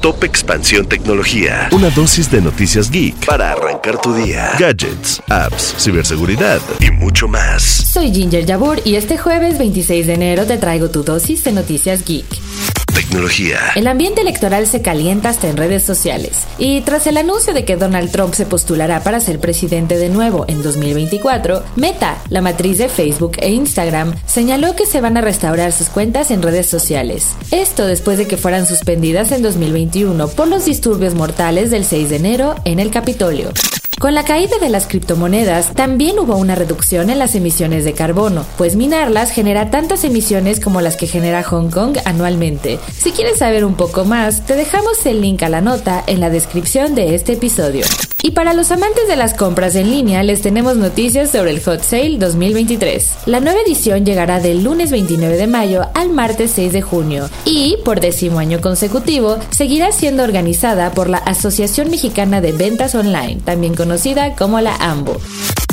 Top Expansión Tecnología. Una dosis de noticias geek para arrancar tu día. Gadgets, apps, ciberseguridad y mucho más. Soy Ginger Yabur y este jueves 26 de enero te traigo tu dosis de noticias geek. Tecnología. El ambiente electoral se calienta hasta en redes sociales. Y tras el anuncio de que Donald Trump se postulará para ser presidente de nuevo en 2024, Meta, la matriz de Facebook e Instagram, señaló que se van a restaurar sus cuentas en redes sociales. Esto después de que fueran suspendidas en 2021 por los disturbios mortales del 6 de enero en el Capitolio. Con la caída de las criptomonedas, también hubo una reducción en las emisiones de carbono, pues minarlas genera tantas emisiones como las que genera Hong Kong anualmente. Si quieres saber un poco más, te dejamos el link a la nota en la descripción de este episodio. Y para los amantes de las compras en línea, les tenemos noticias sobre el Hot Sale 2023. La nueva edición llegará del lunes 29 de mayo al martes 6 de junio y, por décimo año consecutivo, seguirá siendo organizada por la Asociación Mexicana de Ventas Online, también conocida como la AMBO.